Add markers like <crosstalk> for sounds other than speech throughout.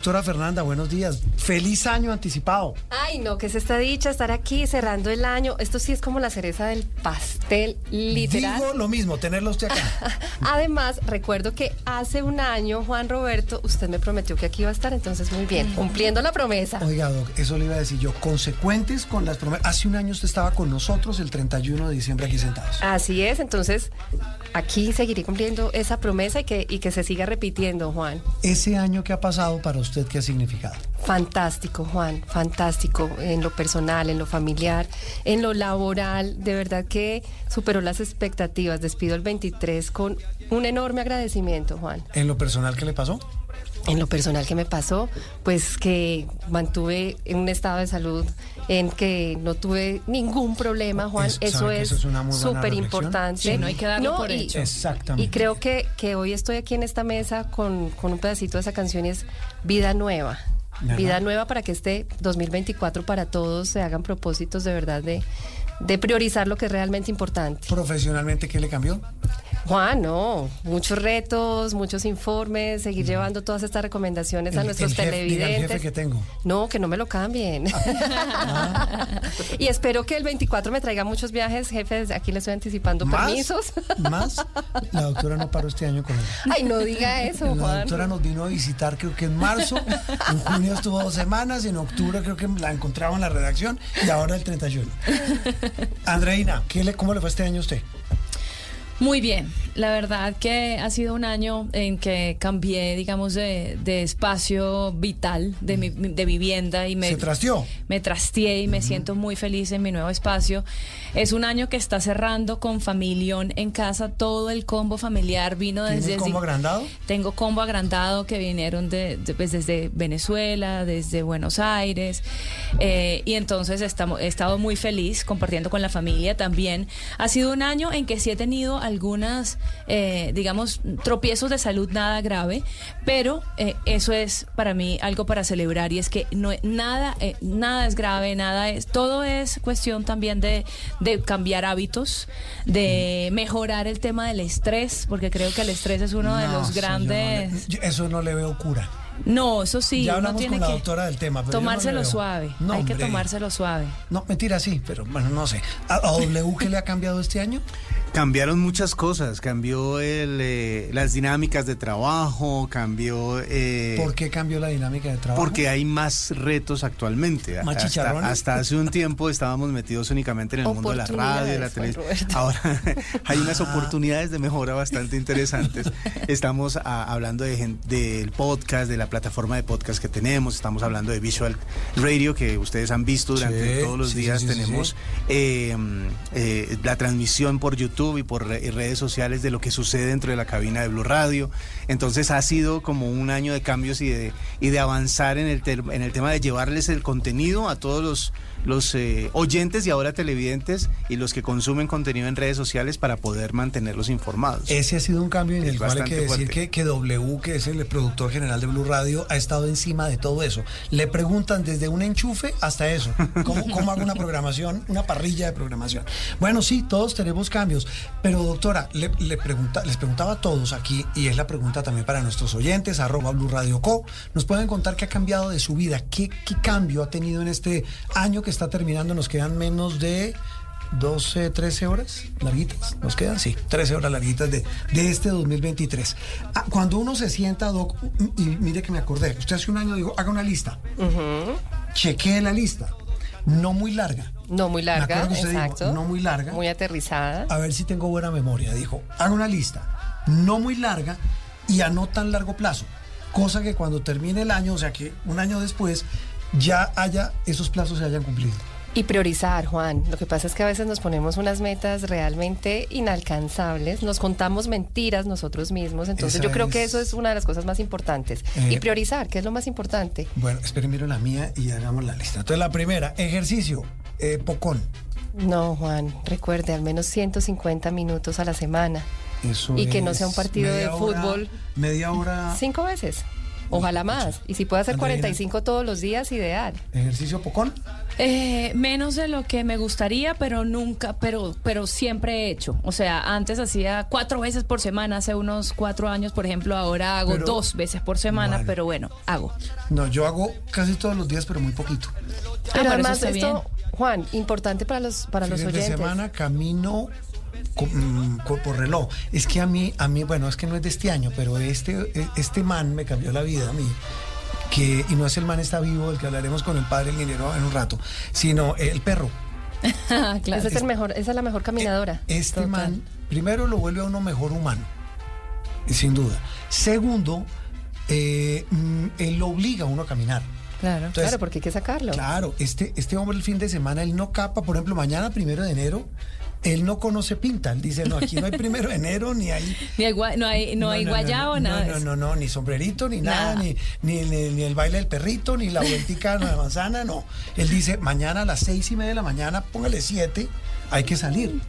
Doctora Fernanda, buenos días. Feliz año anticipado. Ay, no, que es esta dicha estar aquí cerrando el año. Esto sí es como la cereza del pastel, literal. Digo lo mismo, tenerlo usted acá. <laughs> Además, recuerdo que hace un año, Juan Roberto, usted me prometió que aquí iba a estar, entonces muy bien, cumpliendo la promesa. Oiga, Doc, eso le iba a decir yo. Consecuentes con las promesas. Hace un año usted estaba con nosotros el 31 de diciembre aquí sentados. Así es, entonces aquí seguiré cumpliendo esa promesa y que, y que se siga repitiendo, Juan. Ese año que ha pasado para usted, ¿qué ha significado? Fantástico, Juan, fantástico en lo personal, en lo familiar, en lo laboral. De verdad que superó las expectativas. Despido el 23 con un enorme agradecimiento, Juan. ¿En lo personal qué le pasó? En lo personal que me pasó, pues que mantuve en un estado de salud en que no tuve ningún problema, Juan. Es- eso ¿sabe que es súper importante. Sí, no hay que darlo por y- hecho. Exactamente. Y creo que, que hoy estoy aquí en esta mesa con, con un pedacito de esa canción y es Vida Nueva. ¿Verdad? Vida Nueva para que este 2024 para todos se hagan propósitos de verdad de, de priorizar lo que es realmente importante. Profesionalmente, ¿qué le cambió? Juan, no, muchos retos, muchos informes, seguir llevando todas estas recomendaciones a nuestros el jefe- diga el televidentes. jefe que tengo. No, que no me lo cambien. <laughs> y espero que el 24 me traiga muchos viajes, jefes. Aquí le estoy anticipando ¿Más? permisos. <laughs> Más, la doctora no paró este año con él. Ay, no diga eso, La Juan. doctora nos vino a visitar creo que en marzo, en junio estuvo dos semanas, en octubre creo que la encontraba en la redacción y ahora el 31. Andreina, ¿qué le, ¿cómo le fue este año a usted? Muy bien, la verdad que ha sido un año en que cambié, digamos, de, de espacio vital, de, mi, de vivienda y me... ¿Se trasteó? Me trasteé y me siento muy feliz en mi nuevo espacio. Es un año que está cerrando con familión en casa, todo el combo familiar vino ¿Tiene desde... el combo agrandado? Tengo combo agrandado que vinieron de, de- pues, desde Venezuela, desde Buenos Aires. eh, y entonces estamos, he estado muy feliz compartiendo con la familia también. Ha sido un año en que sí he tenido algunas, eh, digamos, tropiezos de salud nada grave, pero eh, eso es para mí algo para celebrar y es que no, nada, eh, nada es grave, nada es, todo es cuestión también de, de cambiar hábitos, de mejorar el tema del estrés, porque creo que el estrés es uno de los sí, yo no grandes... le- eso no le veo cura. No, eso sí, Ya hablamos tiene con la doctora del tema, pero yo no tomárselo suave. No, Hay que tomárselo suave. No, mentira, sí, pero bueno, no sé. ¿A, a W qué le ha cambiado este año? Cambiaron muchas cosas, cambió el, eh, las dinámicas de trabajo, cambió... eh, ¿Por qué cambió la dinámica de trabajo? Porque hay más retos actualmente. ¿Más hasta, hace un tiempo estábamos metidos únicamente en el mundo de la radio, de la televisión. Ahora <laughs> hay unas Ah. oportunidades de mejora bastante interesantes. Estamos ah, hablando de del podcast, de la plataforma de podcast que tenemos. Estamos hablando de Visual Radio que ustedes han visto durante Sí, todos los sí, días. sí, sí, sí, tenemos sí. eh, eh, la transmisión por YouTube y por re- redes sociales de lo que sucede dentro de la cabina de Blue Radio. Entonces ha sido como un año de cambios y de, y de avanzar en el, en el tema de llevarles el contenido a todos los, los eh, oyentes y ahora televidentes y los que consumen contenido en redes sociales para poder mantenerlos informados. Ese ha sido un cambio en el cual hay que decir que, que W, que es el productor general de Blue Radio, ha estado encima de todo eso. Le preguntan desde un enchufe hasta eso. ¿Cómo, cómo hago una programación, una parrilla de programación? Bueno, sí, todos tenemos cambios. Pero doctora, le, le pregunta, les preguntaba a todos aquí, y es la pregunta también para nuestros oyentes, arroba Blue Radio Co. ¿Nos pueden contar qué ha cambiado de su vida? ¿Qué, qué cambio ha tenido en este año que está terminando? Nos quedan menos de 12, 13 horas larguitas. ¿Nos quedan? Sí, 13 horas larguitas de, de este 2023. Ah, Cuando uno se sienta, Doc, y mire que me acordé, usted hace un año dijo, haga una lista. Chequee la lista. No muy larga. No muy larga, dijo, exacto. no muy larga. Muy aterrizada. A ver si tengo buena memoria. Dijo, haga una lista. No muy larga y a no tan largo plazo. Cosa que cuando termine el año, o sea que un año después, ya haya, esos plazos se hayan cumplido. Y priorizar, Juan. Lo que pasa es que a veces nos ponemos unas metas realmente inalcanzables, nos contamos mentiras nosotros mismos, entonces Esa yo creo que es- eso es una de las cosas más importantes. Eh, y priorizar, que es lo más importante. Bueno, esperen, miro la mía y hagamos la lista. Entonces, la primera, ejercicio, eh, pocón. No, Juan, recuerde, al menos 150 minutos a la semana. Eso Y que no sea un partido de hora- fútbol. Media hora. Cinco veces. Ojalá más. Y si puede hacer Andreina. 45 todos los días, ideal. Ejercicio pocón. Eh, menos de lo que me gustaría, pero nunca, pero, pero siempre he hecho. O sea, antes hacía cuatro veces por semana, hace unos cuatro años, por ejemplo, ahora hago Pero- dos veces por semana, pero bueno, hago. No, yo hago casi todos los días, pero muy poquito. Ah, Pero además está esto, Juan, importante para los para los Fines de oyentes. semana camino por reloj. Es que a mí, a mí, bueno, es que no es de este año, pero este, eh, este man me cambió la vida a mí. Que, y no es el man está vivo, del que hablaremos con el padre el dinero en un rato, sino el perro. <laughs> Ah, claro. Ese es el mejor, esa es la mejor caminadora. Este Total. man, primero lo vuelve a uno mejor humano, y sin duda. Segundo, eh, mm, él lo obliga a uno a caminar. Claro. Entonces, claro, porque hay que sacarlo. Claro, este, este hombre el fin de semana, él no capa, por ejemplo, mañana, primero de enero, él no conoce pinta. Él dice, no, aquí no hay <laughs> primero de enero, ni hay... Ni hay no hay, no, hay guayabo, no, nada. No, no, no, ni sombrerito, ni nada, Nada. Ni, ni, ni- ni el baile del perrito, ni la vueltica de la manzana, no. Él dice, mañana a las seis y media de la mañana, póngale siete, hay que salir.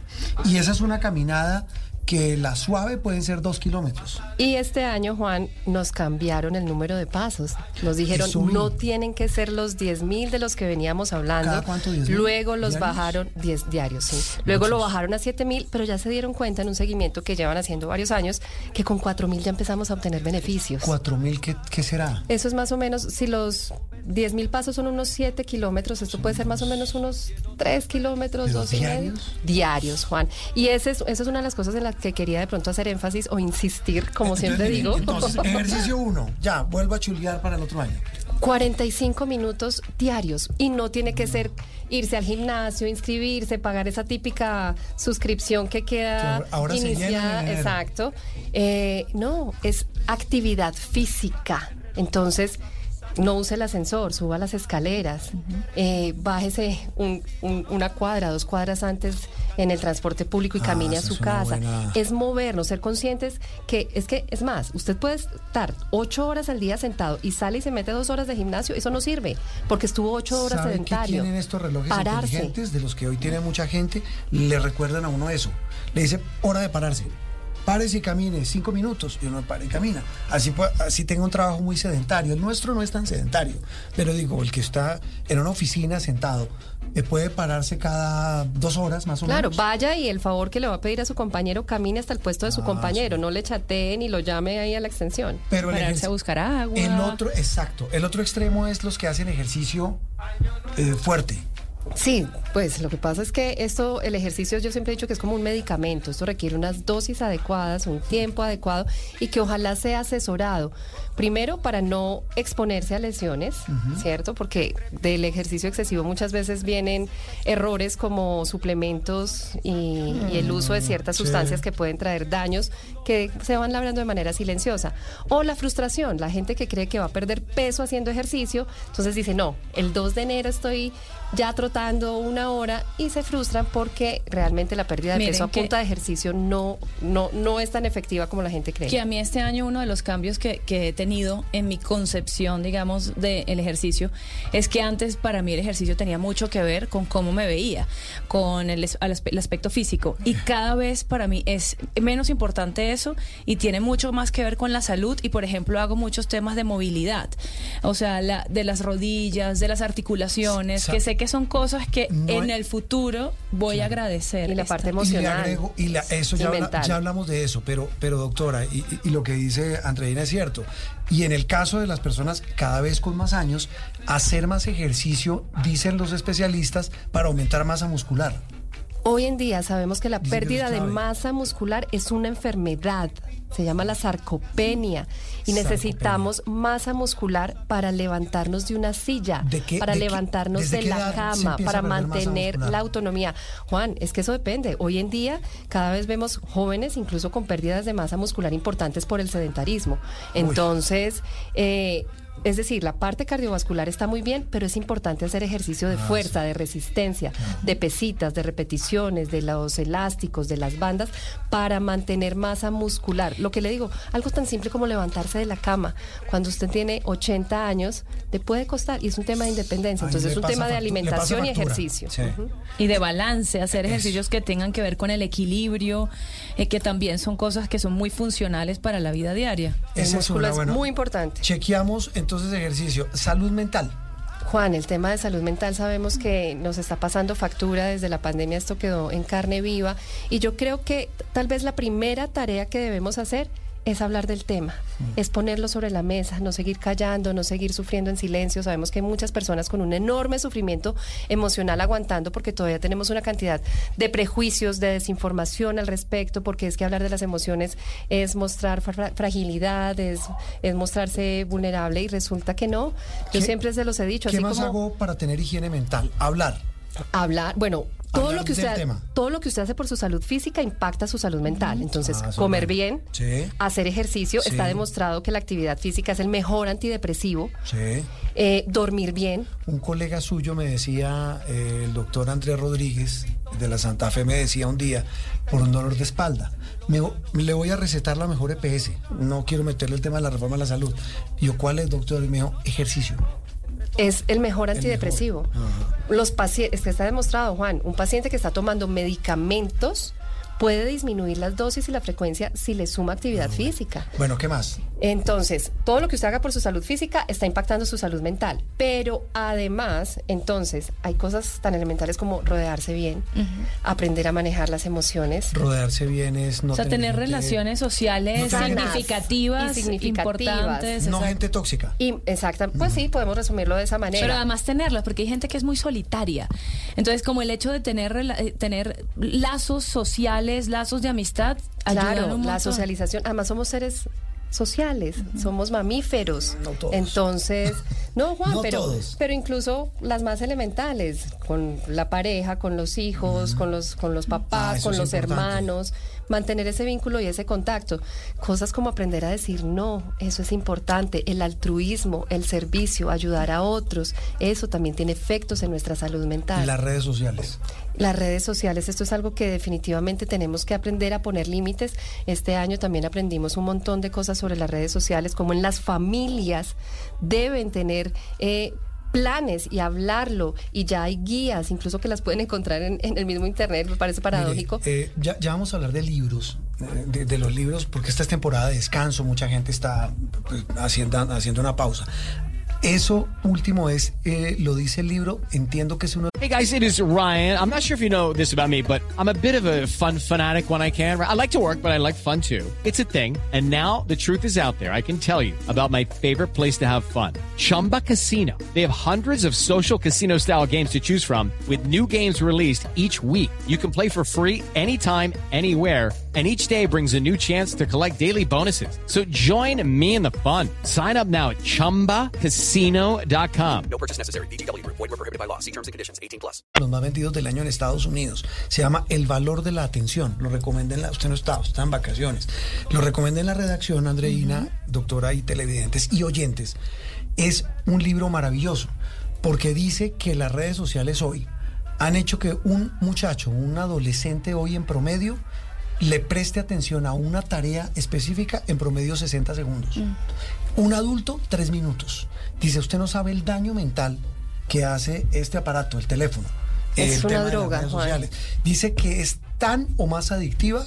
Y esa es una caminada que la suave pueden ser dos kilómetros. Y este año, Juan, nos cambiaron el número de pasos. Nos dijeron, Eso no tienen que ser los 10 mil de los que veníamos hablando. ¿Cada cuánto, 10.000? Luego los ¿Diarios? bajaron, 10 diarios, sí. Luego lo bajaron a 7 mil, pero ya se dieron cuenta en un seguimiento que llevan haciendo varios años que con 4 mil ya empezamos a obtener beneficios. Cuatro mil, ¿qué, qué será? Eso es más o menos, si los 10 mil pasos son unos 7 kilómetros, esto puede ser más o menos unos 3 kilómetros, ¿Pero 2 y medio. diarios? Diarios, Juan. Y ese es, esa es una de las cosas en las que quería de pronto hacer énfasis o insistir, como siempre digo. Entonces, <laughs> ejercicio uno, ya, vuelvo a chulear para el otro año. 45 minutos diarios y no tiene que ser irse al gimnasio, inscribirse, pagar esa típica suscripción que queda Que ahora iniciada. Exacto. Eh, no, es actividad física. Entonces, no use el ascensor, suba las escaleras, eh, bájese un- un- una cuadra, dos cuadras antes en el transporte público y Ah, camine a su casa. buena- Es movernos, ser conscientes que es que, es más, usted puede estar ocho horas al día sentado y sale y se mete dos horas de gimnasio, eso no sirve, porque estuvo ocho horas ¿Saben qué sedentario. tienen estos relojes Pararse. inteligentes de los que hoy tiene mucha gente? Le recuerdan a uno eso. Le dice, hora de pararse. Párese y camine cinco minutos y uno para y camina. Así, así tenga un trabajo muy sedentario. El nuestro no es tan sedentario, pero digo, el que está en una oficina sentado eh, puede pararse cada dos horas más o Claro, menos. vaya y el favor que le va a pedir a su compañero camine hasta el puesto de su Ah, compañero, no le chatee ni lo llame ahí a la extensión. Pero el Pararse ejerci- a buscar agua. El otro, exacto. El otro extremo es los que hacen ejercicio eh, fuerte. Sí, pues lo que pasa es que esto, el ejercicio, yo siempre he dicho que es como un medicamento. Esto requiere unas dosis adecuadas, un tiempo adecuado y que ojalá sea asesorado. Primero, para no exponerse a lesiones, ¿cierto? Porque del ejercicio excesivo muchas veces vienen errores como suplementos y, y el uso de ciertas sí. sustancias que pueden traer daños que se van labrando de manera silenciosa. O la frustración, la gente que cree que va a perder peso haciendo ejercicio, entonces dice, no, el 2 de enero estoy ya trotando una hora y se frustran porque realmente la pérdida de Miren peso a punta de ejercicio no, no, no es tan efectiva como la gente cree. Que a mí este año uno de los cambios que, que he tenido en mi concepción, digamos, del ejercicio, es que antes para mí el ejercicio tenía mucho que ver con cómo me veía, con el, el aspecto físico. Y cada vez para mí es menos importante eso y tiene mucho más que ver con la salud. Y por ejemplo hago muchos temas de movilidad, o sea, la, de las rodillas, de las articulaciones, que sé que son cosas que No en hay- el futuro voy a agradecer. Y la esta- parte Y le emocional. agrego, y la- eso y ya, habla- mental. ya hablamos de eso, pero, pero doctora, y, y- y lo que dice Andreina es cierto. Y en el caso de las personas cada vez con más años, hacer más ejercicio, dicen los especialistas, para aumentar masa muscular. Hoy en día sabemos que la pérdida de masa muscular es una enfermedad. Se llama la sarcopenia y Sarcopenia. necesitamos masa muscular para levantarnos de una silla, ¿De qué- para de levantarnos de la cama, para mantener la autonomía. Juan, es que eso depende. Hoy en día cada vez vemos jóvenes incluso con pérdidas de masa muscular importantes por el sedentarismo. Entonces, eh, es decir, la parte cardiovascular está muy bien, pero es importante hacer ejercicio de fuerza, de resistencia, de pesitas, de repeticiones, de los elásticos, de las bandas, para mantener masa muscular. Lo que le digo, algo tan simple como levantarse de la cama. Cuando usted tiene 80 años, le puede costar, y es un tema de independencia. Entonces es un tema de alimentación y ejercicio. Sí. Y de balance, hacer ejercicios que tengan que ver con el equilibrio, eh, que también son cosas que son muy funcionales para la vida diaria. El músculo es bueno, muy importante. Chequeamos entonces ejercicio. Salud mental. Juan, el tema de salud mental sabemos que nos está pasando factura desde la pandemia, esto quedó en carne viva y yo creo que tal vez la primera tarea que debemos hacer es hablar del tema, es ponerlo sobre la mesa, no seguir callando, no seguir sufriendo en silencio. Sabemos que hay muchas personas con un enorme sufrimiento emocional aguantando porque todavía tenemos una cantidad de prejuicios, de desinformación al respecto, porque es que hablar de las emociones es mostrar fra- fragilidad, es, es mostrarse vulnerable y resulta que no. Yo ¿Qué- siempre se los he dicho, ¿Qué así más como hago para tener higiene mental? Hablar. hablar, bueno, todo lo que usted todo lo que usted hace por su salud física impacta su salud mental. Entonces, Ah, comer bien, Sí. hacer ejercicio, Sí. está demostrado que la actividad física es el mejor antidepresivo. Sí. Eh, dormir bien, Un colega suyo me decía, eh, el doctor Andrés Rodríguez de la Santa Fe me decía un día, por un dolor de espalda, me, le voy a recetar la mejor EPS. No quiero meterle el tema de la reforma de la salud. Y yo, ¿cuál es, doctor? Y me dijo, ejercicio. Es el mejor antidepresivo. Los pacientes, que está demostrado, Juan, un paciente que está tomando medicamentos puede disminuir las dosis y la frecuencia si le suma actividad física. Bueno, ¿qué más? Entonces, todo lo que usted haga por su salud física está impactando su salud mental. Pero además, entonces, hay cosas tan elementales como rodearse bien, aprender a manejar las emociones. Rodearse bien es no o sea, tener gente- relaciones sociales No significativas, Y significativas. importantes. No exacto. gente tóxica. Y exacta, pues sí, podemos resumirlo de esa manera. Pero además tenerlas, porque hay gente que es muy solitaria. Entonces, como el hecho de tener, rela- eh, tener lazos sociales, lazos de amistad, Claro, la socialización. Además, somos seres sociales, somos mamíferos. No todos. Entonces, no, <laughs> Juan, No pero, todos. pero incluso las más elementales, con la pareja, con los hijos, con los, con los Ah, papás, eso con los importante. hermanos, mantener ese vínculo y ese contacto. Cosas como aprender a decir no, eso es importante. El altruismo, el servicio, ayudar a otros, eso también tiene efectos en nuestra salud mental. Las redes sociales. Las redes sociales, esto es algo que definitivamente tenemos que aprender a poner límites. Este año también aprendimos un montón de cosas sobre las redes sociales, como en las familias deben tener... eh, planes y hablarlo y ya hay guías incluso que las pueden encontrar en, en el mismo internet me parece paradójico Mire, eh, ya, ya vamos a hablar de libros, eh, de, de los libros, porque esta es temporada de descanso, mucha gente está pues, haciendo, haciendo una pausa. Eso último es, eh, lo dice el libro, entiendo que es uno Hey guys, it is Ryan. I'm not sure if you know this about me, but I'm a bit of a fun fanatic when I can. I like to work, but I like fun too. It's a thing. And now the truth is out there. I can tell you about my favorite place to have fun. Chumba Casino. They have hundreds of social casino style games to choose from with new games released each week. You can play for free anytime, anywhere. And each day brings a new chance to collect daily bonuses. So join me in the fun. Sign up now at chumbacasino.com. No purchase necessary. Void were prohibited by law. See terms and conditions. 18 plus. los más vendidos del año en Estados Unidos. Se llama El valor de la atención. Lo recomienda en la, usted no está, usted está en vacaciones. Lo recomienda en la redacción, Andreina, doctora y televidentes y oyentes. Es un libro maravilloso porque dice que las redes sociales hoy han hecho que un muchacho, un adolescente hoy en promedio, le preste atención a una tarea específica en promedio 60 segundos. Un adulto, tres minutos. Dice, usted no sabe el daño mental que hace este aparato, el teléfono. Es el una tema de las droga, redes Juan. sociales. Dice que es tan o más adictiva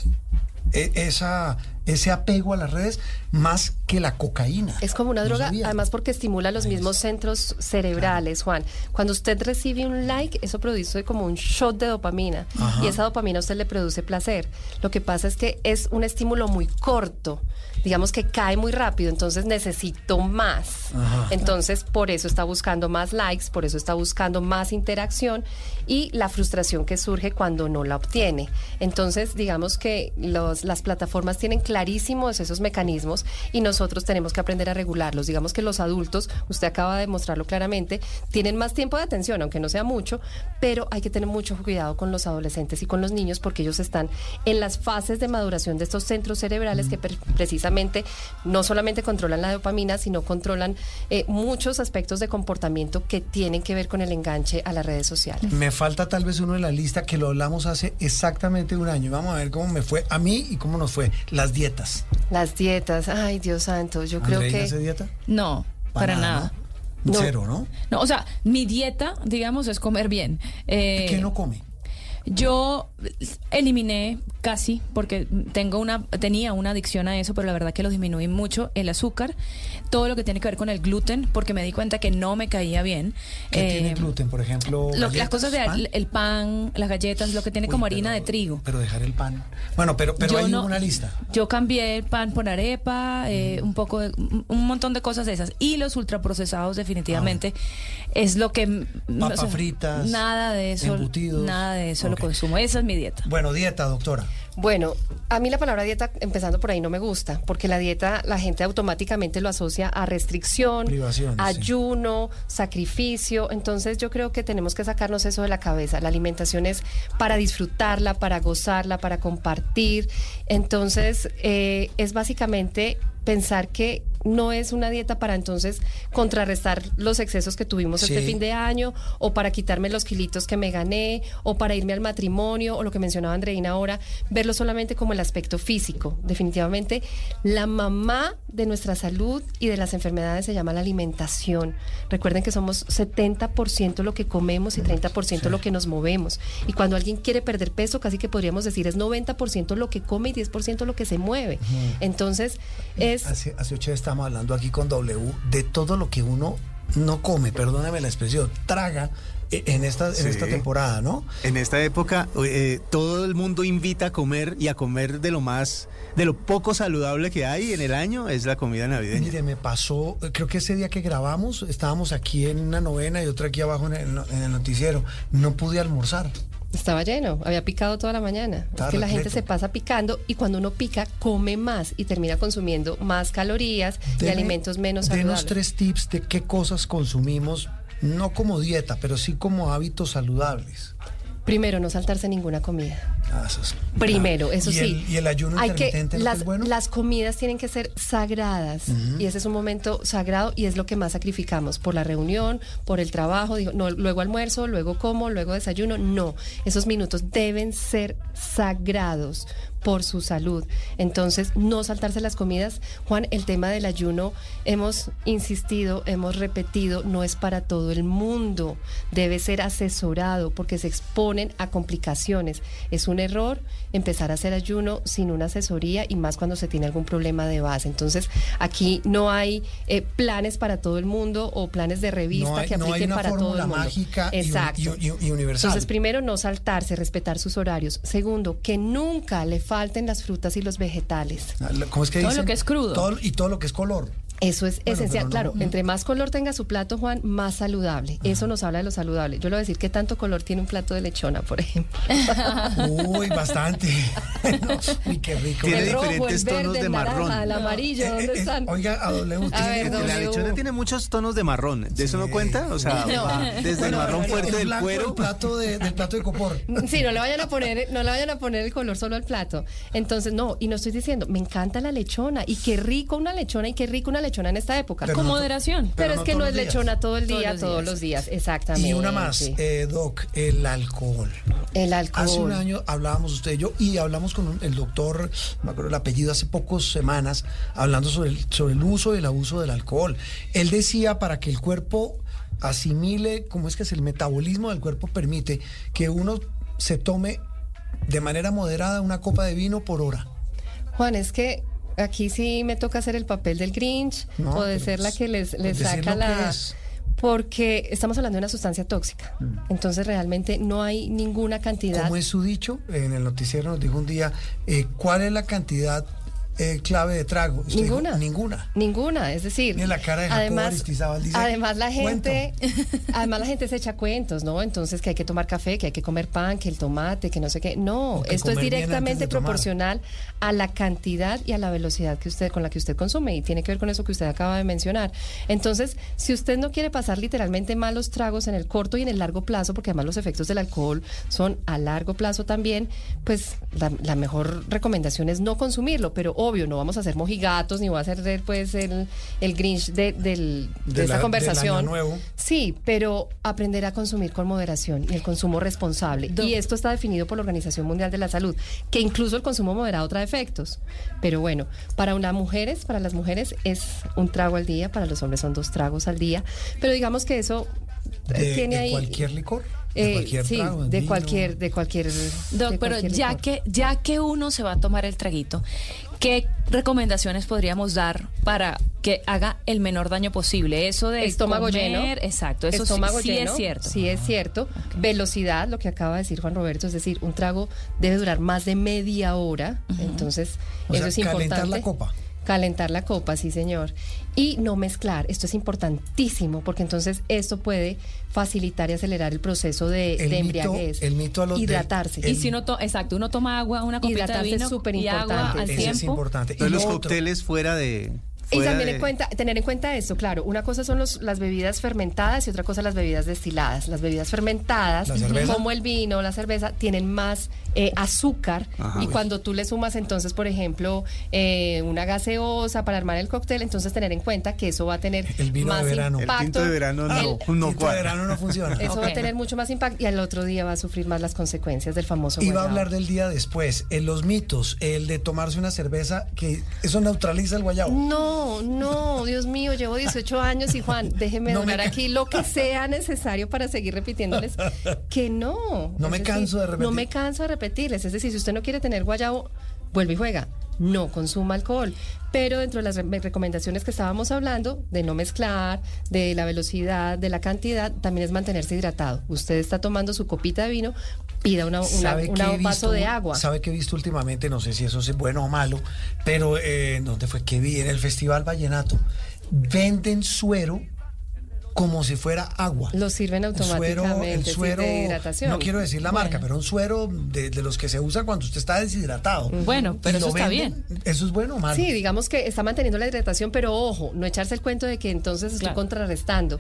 eh, esa, ese apego a las redes más que la cocaína. Es como una droga, además porque estimula los mismos centros cerebrales, Juan. Cuando usted recibe un like, eso produce como un shot de dopamina y esa dopamina a usted le produce placer. Lo que pasa es que es un estímulo muy corto, digamos que cae muy rápido, entonces necesito más. Entonces por eso está buscando más likes, por eso está buscando más interacción y la frustración que surge cuando no la obtiene. Entonces digamos que los, las plataformas tienen clarísimos esos mecanismos y nosotros tenemos que aprender a regularlos. Digamos que los adultos, usted acaba de mostrarlo claramente, tienen más tiempo de atención, aunque no sea mucho, pero hay que tener mucho cuidado con los adolescentes y con los niños porque ellos están en las fases de maduración de estos centros cerebrales que per- precisamente no solamente controlan la dopamina, sino controlan eh, muchos aspectos de comportamiento que tienen que ver con el enganche a las redes sociales. Me falta tal vez uno de la lista que lo hablamos hace exactamente un año. Vamos a ver cómo me fue a mí y cómo nos fue. Las dietas. Las dietas, ay Dios santo, yo creo ¿Andreina que... hace dieta? No, para, nada. No. Cero, ¿no? No, o sea, mi dieta, digamos, es comer bien. Eh, ¿Qué no come? Yo eliminé casi, porque tengo una, tenía una adicción a eso, pero la verdad que lo disminuí mucho, el azúcar, todo lo que tiene que ver con el gluten, porque me di cuenta que no me caía bien. ¿Qué Eh, tiene gluten, por ejemplo? lo- las cosas de pan? el pan, las galletas, lo que tiene Uy, como pero- harina de trigo. Pero dejar el pan. Bueno, pero, pero Yo hay no- una lista. Yo cambié el pan por arepa, eh, un poco de, un montón de cosas de esas. Y los ultraprocesados definitivamente es lo que... mm, Papas o sea, fritas, Nada de eso. embutidos. Nada de eso. Lo consumo. Esa es mi dieta. Bueno, dieta, doctora. Bueno, a mí la palabra dieta, empezando por ahí, no me gusta, porque la dieta la gente automáticamente lo asocia a restricción, Privación, sí. ayuno, sacrificio. Entonces yo creo que tenemos que sacarnos eso de la cabeza. La alimentación es para disfrutarla, para gozarla, para compartir. Entonces eh, es básicamente pensar que no es una dieta para entonces contrarrestar los excesos que tuvimos este fin de año o para quitarme los kilitos que me gané o para irme al matrimonio o lo que mencionaba Andreina ahora, verlo solamente como el aspecto físico. Definitivamente la mamá de nuestra salud y de las enfermedades se llama la alimentación. Recuerden que somos 70% lo que comemos y 30% lo que nos movemos. Y cuando alguien quiere perder peso, casi que podríamos decir es 90% lo que come y 10% lo que se mueve. Entonces, es Hace, hace ocho días estábamos hablando aquí con W de todo lo que uno no come, perdóneme la expresión, traga en esta, en Sí. esta temporada, ¿no? En esta época eh, todo el mundo invita a comer y a comer de lo más, de lo poco saludable que hay en el año es la comida navideña. Mire, me pasó, eh, creo que ese día que grabamos, estábamos aquí en una novena y otra aquí abajo en el, en el noticiero. No pude almorzar. Estaba lleno, había picado toda la mañana. Estaba es que la gente repleto. se pasa picando y cuando uno pica, come más y termina consumiendo más calorías y Deme- alimentos menos Denos saludables. tres tips de qué cosas consumimos, no como dieta, pero sí como hábitos saludables. Primero, no saltarse ninguna comida. Ah, eso es- Primero, eso ¿Y sí. El, y el ayuno Hay que, intermitente ¿no las, es bueno? las comidas tienen que ser sagradas y ese es un momento sagrado y es lo que más sacrificamos por la reunión, por el trabajo, digo, no, luego almuerzo, luego como, luego desayuno, no, esos minutos deben ser sagrados por su salud. Entonces, no saltarse las comidas. Juan, el tema del ayuno, hemos insistido, hemos repetido, no es para todo el mundo, debe ser asesorado porque se exponen a complicaciones. Es un error empezar a hacer ayuno sin una asesoría y más cuando se tiene algún problema de base. Entonces, aquí no hay eh, planes para todo el mundo o planes de revista No hay- que apliquen para todo el mundo. mágica Exacto. y- y- y universal. Entonces, primero, no saltarse, respetar sus horarios. Segundo, que nunca le falten las frutas y los vegetales. Ah, ¿Cómo es que Todo lo dicen? que es crudo. Todo- y todo lo que es color. Eso es Bueno, esencial. no- claro, entre más color tenga su plato, Juan, más saludable. Eso nos habla de lo saludable. Yo le voy a decir qué tanto color tiene un plato de lechona, por ejemplo. <laughs> Uy, bastante. <laughs> <laughs> No, uy, qué rico. Tiene el rojo, diferentes el verde, tonos de el naranja, marrón. el amarillo, Eh, ¿dónde eh, están? Oiga, a W. A tiene- ver, La W. lechona tiene muchos tonos de marrón. ¿De eso no cuenta? O sea, No. va desde el Bueno, marrón el fuerte del blanco cuero. del plato de, del plato de copor. Sí, no le vayan a poner, no le vayan a poner el color solo al plato. Entonces, no, y no estoy diciendo, me encanta la lechona y qué rico una lechona y qué rico una lechona en esta época. Pero Con no moderación. Pero, pero es no que no es días. lechona todo el Todos día, los todos días. los días, exactamente. Y una más, eh, Doc, el alcohol. el alcohol. Hace un año hablábamos usted y yo y hablamos con un- el doctor, me acuerdo el apellido, hace pocas semanas, hablando sobre el, sobre el uso y el abuso del alcohol. Él decía para que el cuerpo asimile, ¿cómo es que es el metabolismo del cuerpo permite que uno se tome de manera moderada una copa de vino por hora? Juan, es que aquí sí me toca hacer el papel del Grinch No, o de ser la pues, que les, pues les saca la... es. Porque estamos hablando de una sustancia tóxica. Entonces realmente no hay ninguna cantidad. Como es su dicho, en el noticiero nos dijo un día, eh, ¿cuál es la cantidad eh, clave de trago? Usted dijo, Ninguna. ninguna. Ninguna, es decir, Mire la cara de además, dice, además la gente, <laughs> además la gente se echa cuentos, ¿no? Entonces que hay que tomar café, que hay que comer pan, que el tomate, que no sé qué. No, esto es directamente proporcional a la cantidad y a la velocidad que usted con la que usted consume y tiene que ver con eso que usted acaba de mencionar. Entonces, si usted no quiere pasar literalmente malos tragos en el corto y en el largo plazo, porque además los efectos del alcohol son a largo plazo también, pues la, la mejor recomendación es no consumirlo, pero obvio, no vamos a ser mojigatos ni voy a ser pues el, el Grinch de, del- de, De esta la- del conversación. año nuevo. Sí, pero aprender a consumir con moderación y el consumo responsable. Y esto está definido por la Organización Mundial de la Salud, que incluso el consumo moderado trae efectos. Pero bueno, para las mujeres, para las mujeres es un trago al día, para los hombres son dos tragos al día. Pero digamos que eso eh, De, tiene de ahí. cualquier licor. De eh, cualquier sí, trago, de vino. cualquier, de cualquier. Doc, de pero cualquier ya licor. que, ya que uno se va a tomar el traguito, ¿qué recomendaciones podríamos dar para que haga el menor daño posible? Eso de estómago comer, lleno. Exacto, eso sí- estómago sí, lleno, es cierto. Sí es cierto. Velocidad, lo que acaba de decir Juan Roberto, es decir, un trago debe durar más de media hora. Entonces, O eso sea, es importante. calentar la copa. Calentar la copa, sí, señor. Y no mezclar, esto es importantísimo, porque entonces esto puede facilitar y acelerar el proceso de, El de mito- embriaguez. el mito a los del- Hidratarse. Y si uno, to- exacto, uno toma agua, una copita de es súper y agua importante. al tiempo. es importante. Entonces Y los otro- cócteles fuera de... Y también de- en cuenta, tener en cuenta esto, claro, una cosa son los, las bebidas fermentadas y otra cosa las bebidas destiladas. Las bebidas fermentadas, como el vino, la cerveza, tienen más eh, azúcar Ajá. y cuando tú le sumas entonces, por ejemplo, eh, una gaseosa para armar el cóctel, entonces tener en cuenta que eso va a tener El vino de más verano. El impacto. tinto de verano no, El- no Tinto de verano no funciona. eso va a tener mucho más impacto y al otro día va a sufrir más las consecuencias del famoso Iba a guayabo. hablar del día después, en los mitos, el de tomarse una cerveza, que eso neutraliza el guayabo. No, no, Dios mío, llevo 18 años y Juan, déjeme No donar aquí lo que sea necesario para seguir repitiéndoles que no. No me canso de repetir. No me canso de repetirles. Es decir, si usted no quiere tener guayabo, vuelve y juega. No consuma alcohol. Pero dentro de las re- recomendaciones que estábamos hablando, de no mezclar, de la velocidad, de la cantidad, también es mantenerse hidratado. Usted está tomando su copita de vino, pida una, una, ¿Sabe una- qué he un vaso visto? de agua. ¿Sabe qué he visto últimamente? No sé si eso es bueno o malo, pero eh, ¿dónde fue que vi? En el Festival Vallenato. Venden suero como si fuera agua. Lo sirven El suero, automáticamente, el suero, de hidratación. no quiero decir la marca, pero un suero de, de los que se usa cuando usted está deshidratado. Bueno, pero eso está venden. ¿Eso es bueno o malo? Sí, digamos que está manteniendo la hidratación, pero ojo, no echarse el cuento de que entonces estoy Claro. contrarrestando.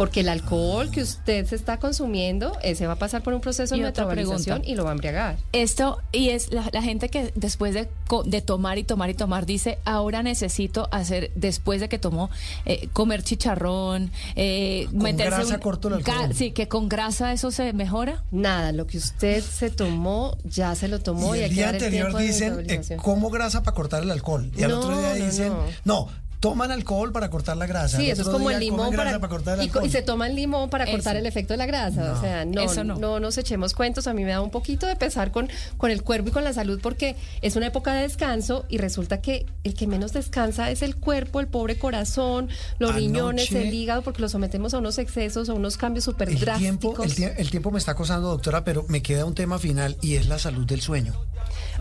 Porque el alcohol que usted se está consumiendo, ese va a pasar por un proceso de metabolización y lo va a embriagar. Esto, y es la, la gente que después de, co- de tomar y tomar y tomar dice, ahora necesito hacer, después de que tomó, eh, comer chicharrón, eh, Con meterse grasa un- corto el alcohol. Sí, que con grasa eso se mejora. Nada, lo que usted se tomó, ya se lo tomó y, y el día el anterior dicen, eh, como grasa para cortar el alcohol. Y al No, otro día no, dicen, no. no. Toman alcohol para cortar la grasa. Sí, eso es como el limón para, cortar el y, y se toma el limón para cortar el efecto de la grasa. O sea, no, Eso no. no. nos echemos cuentos. A mí me da un poquito de pesar con, con el cuerpo y con la salud porque es una época de descanso y resulta que el que menos descansa es el cuerpo, el pobre corazón, los Anoche- riñones, el hígado, porque lo sometemos a unos excesos, a unos cambios súper El drásticos. tiempo, el, tie- el tiempo me está acosando, doctora, pero me queda un tema final y es la salud del sueño.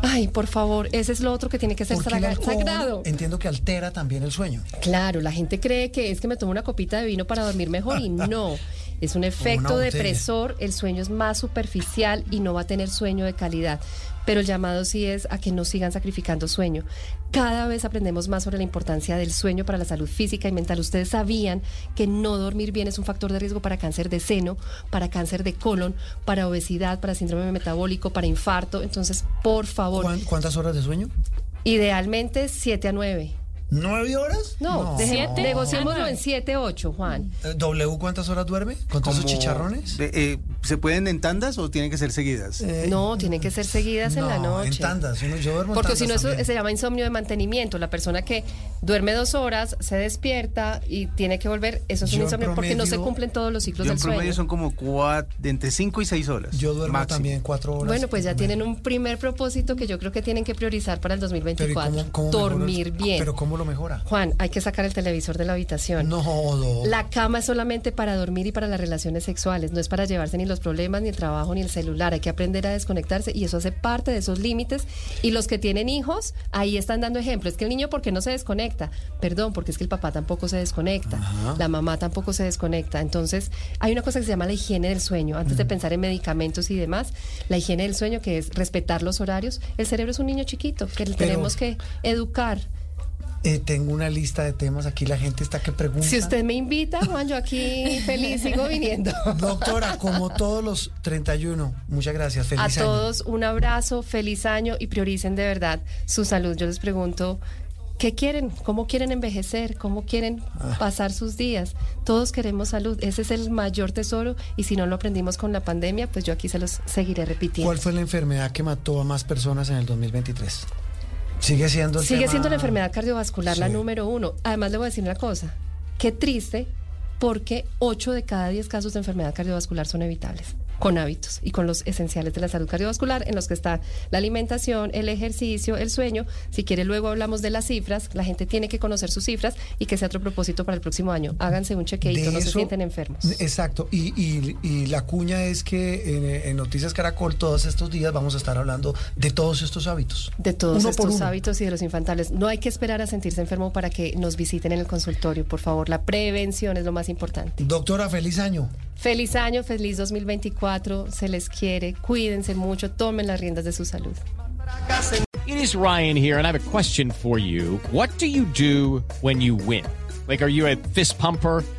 Ay, por favor, ese es lo otro que tiene que ser sagrado. entiendo que altera también el sueño. Claro, la gente cree que es que me tomo una copita de vino para dormir mejor y <laughs> no. Es un efecto depresor, el sueño es más superficial y no va a tener sueño de calidad. Pero el llamado sí es a que no sigan sacrificando sueño. Cada vez aprendemos más sobre la importancia del sueño para la salud física y mental. Ustedes sabían que no dormir bien es un factor de riesgo para cáncer de seno, para cáncer de colon, para obesidad, para síndrome metabólico, para infarto. Entonces, por favor, ¿Cuán- ¿Cuántas horas de sueño? idealmente 7 a 9. ¿Nueve horas? No, deje- ¿Siete? negociémoslo en 7, 8, Juan. Eh, ¿W cuántas horas duerme? ¿Con todos esos chicharrones? de- eh, ¿Se pueden en tandas o tienen que ser seguidas? Eh, No, tienen que ser seguidas en la no, noche. en tandas. Uno- yo duermo en Porque si no, eso se llama insomnio de mantenimiento. La persona que duerme dos horas, se despierta y tiene que volver, eso es Yo un en insomnio porque no se promedio- cumplen todos los ciclos Yo en del promedio sueño. son como cuatro, de entre 5 y 6 horas. Yo duermo máximo. también cuatro horas. Bueno, pues ya tienen un primer propósito que yo creo que tienen que priorizar para el Pero ¿y 2024. cómo- cómo Dormir bien. Pero ¿cómo lo mejora? Juan, hay que sacar el televisor de la habitación. No, no. La cama es solamente para dormir y para las relaciones sexuales, no es para llevarse ni los problemas, ni el trabajo, ni el celular. Hay que aprender a desconectarse y eso hace parte de esos límites. Y los que tienen hijos, ahí están dando ejemplo. Es que el niño, ¿por qué no se desconecta? Perdón, porque es que el papá tampoco se desconecta, la mamá tampoco se desconecta. Entonces, hay una cosa que se llama la higiene del sueño. Antes de pensar en medicamentos y demás, la higiene del sueño, que es respetar los horarios. El cerebro es un niño chiquito que Pero- tenemos que educar. Eh, tengo una lista de temas, aquí la gente está que pregunta. Si usted me invita, Juan, yo aquí feliz sigo viniendo. <laughs> Doctora, como todos los 31, muchas gracias, feliz A año. todos un abrazo, feliz año y prioricen de verdad su salud. Yo les pregunto, ¿qué quieren? ¿Cómo quieren envejecer? ¿Cómo quieren Ah. pasar sus días? Todos queremos salud, ese es el mayor tesoro y si no lo aprendimos con la pandemia, pues yo aquí se los seguiré repitiendo. ¿Cuál fue la enfermedad que mató a más personas en el 2023? Sigue siendo Sigue tema- siendo la enfermedad cardiovascular la número uno. Además, le voy a decir una cosa. Qué triste, porque 8 de cada 10 casos de enfermedad cardiovascular son evitables con hábitos y con los esenciales de la salud cardiovascular, en los que está la alimentación, el ejercicio, el sueño. Si quiere, luego hablamos de las cifras. La gente tiene que conocer sus cifras y que sea otro propósito para el próximo año. Háganse un chequeito, De no se sienten enfermos. Exacto, y, y- y la cuña es que en, en Noticias Caracol todos estos días vamos a estar hablando de todos estos hábitos. De todos Uno estos hábitos y de los infantales. No hay que esperar a sentirse enfermo para que nos visiten en el consultorio, por favor. La prevención es lo más importante. Doctora, feliz año. Feliz año, feliz 2024, se les quiere, cuídense mucho, tomen las riendas de su salud. It is Ryan here, and I have a question for you. What do you do when you win? Like, are you a fist pumper?